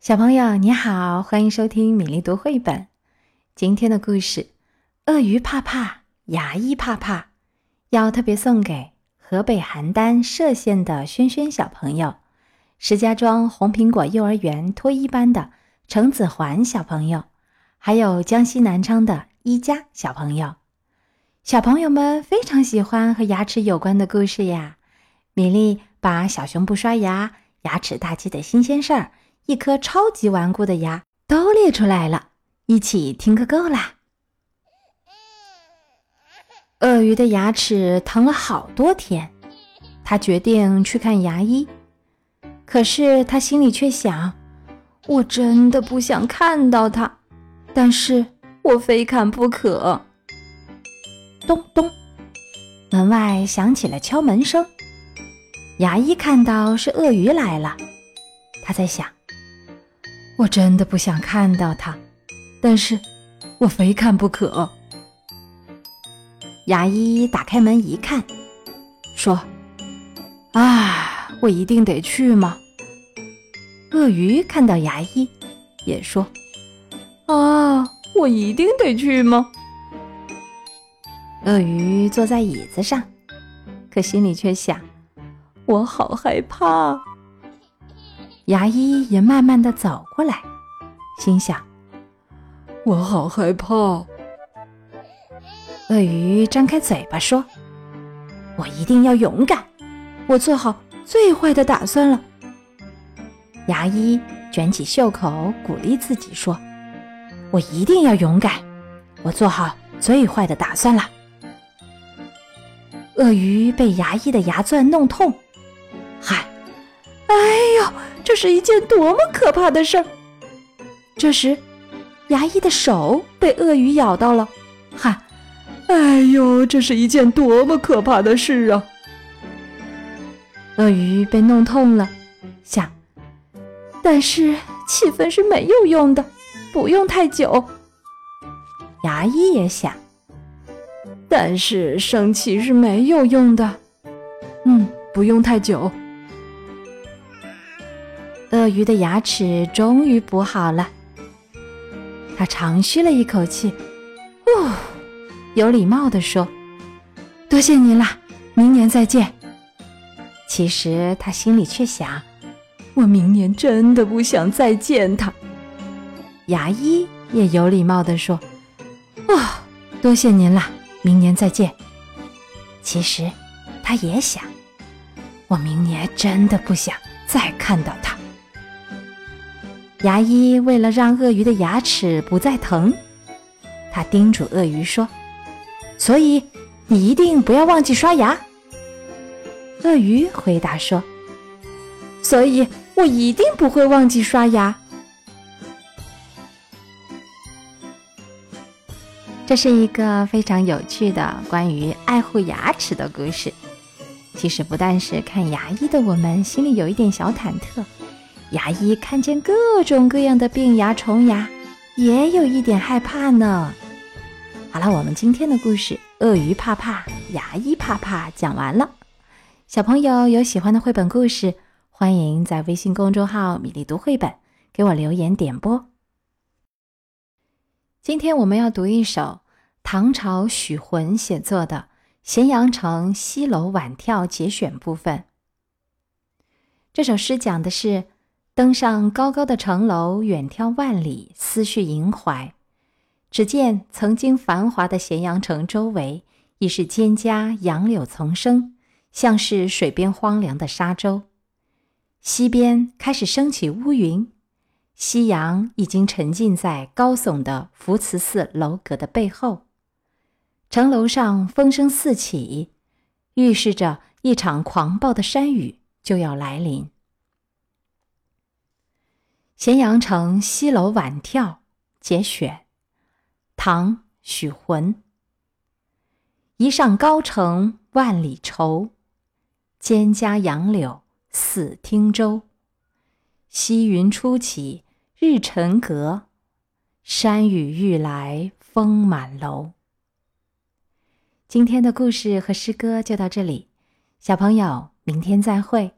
小朋友你好，欢迎收听米粒读绘本。今天的故事《鳄鱼怕怕，牙医怕怕》，要特别送给河北邯郸歙县的轩轩小朋友，石家庄红苹果幼儿园托一班的程子环小朋友，还有江西南昌的一佳小朋友。小朋友们非常喜欢和牙齿有关的故事呀。米粒把小熊不刷牙、牙齿大忌的新鲜事儿。一颗超级顽固的牙都列出来了，一起听个够啦！鳄鱼的牙齿疼了好多天，他决定去看牙医。可是他心里却想：我真的不想看到他，但是我非看不可。咚咚，门外响起了敲门声。牙医看到是鳄鱼来了，他在想。我真的不想看到他，但是我非看不可。牙医打开门一看，说：“啊，我一定得去吗？”鳄鱼看到牙医，也说：“啊，我一定得去吗？”鳄鱼坐在椅子上，可心里却想：“我好害怕。”牙医也慢慢的走过来，心想：“我好害怕。”鳄鱼张开嘴巴说：“我一定要勇敢，我做好最坏的打算了。”牙医卷起袖口，鼓励自己说：“我一定要勇敢，我做好最坏的打算了。”鳄鱼被牙医的牙钻弄痛，喊：“哎呦！”这是一件多么可怕的事儿！这时，牙医的手被鳄鱼咬到了，喊：“哎呦，这是一件多么可怕的事啊！”鳄鱼被弄痛了，想：“但是气愤是没有用的，不用太久。”牙医也想：“但是生气是没有用的，嗯，不用太久。”鳄鱼的牙齿终于补好了，他长吁了一口气，哦，有礼貌地说：“多谢您啦，明年再见。”其实他心里却想：“我明年真的不想再见他。”牙医也有礼貌地说：“哦，多谢您啦，明年再见。”其实他也想：“我明年真的不想再看到他。”牙医为了让鳄鱼的牙齿不再疼，他叮嘱鳄鱼说：“所以你一定不要忘记刷牙。”鳄鱼回答说：“所以我一定不会忘记刷牙。”这是一个非常有趣的关于爱护牙齿的故事。其实不但是看牙医的我们心里有一点小忐忑。牙医看见各种各样的病牙虫牙，也有一点害怕呢。好了，我们今天的故事《鳄鱼怕怕，牙医怕怕》讲完了。小朋友有喜欢的绘本故事，欢迎在微信公众号“米粒读绘本”给我留言点播。今天我们要读一首唐朝许浑写作的《咸阳城西楼晚眺》节选部分。这首诗讲的是。登上高高的城楼，远眺万里，思绪萦怀。只见曾经繁华的咸阳城周围已是蒹葭杨柳丛生，像是水边荒凉的沙洲。西边开始升起乌云，夕阳已经沉浸在高耸的福慈寺楼阁的背后。城楼上风声四起，预示着一场狂暴的山雨就要来临。咸阳城西楼晚眺节选，唐·许浑。一上高城万里愁，蒹葭杨柳似汀洲。溪云初起日沉阁，山雨欲来风满楼。今天的故事和诗歌就到这里，小朋友，明天再会。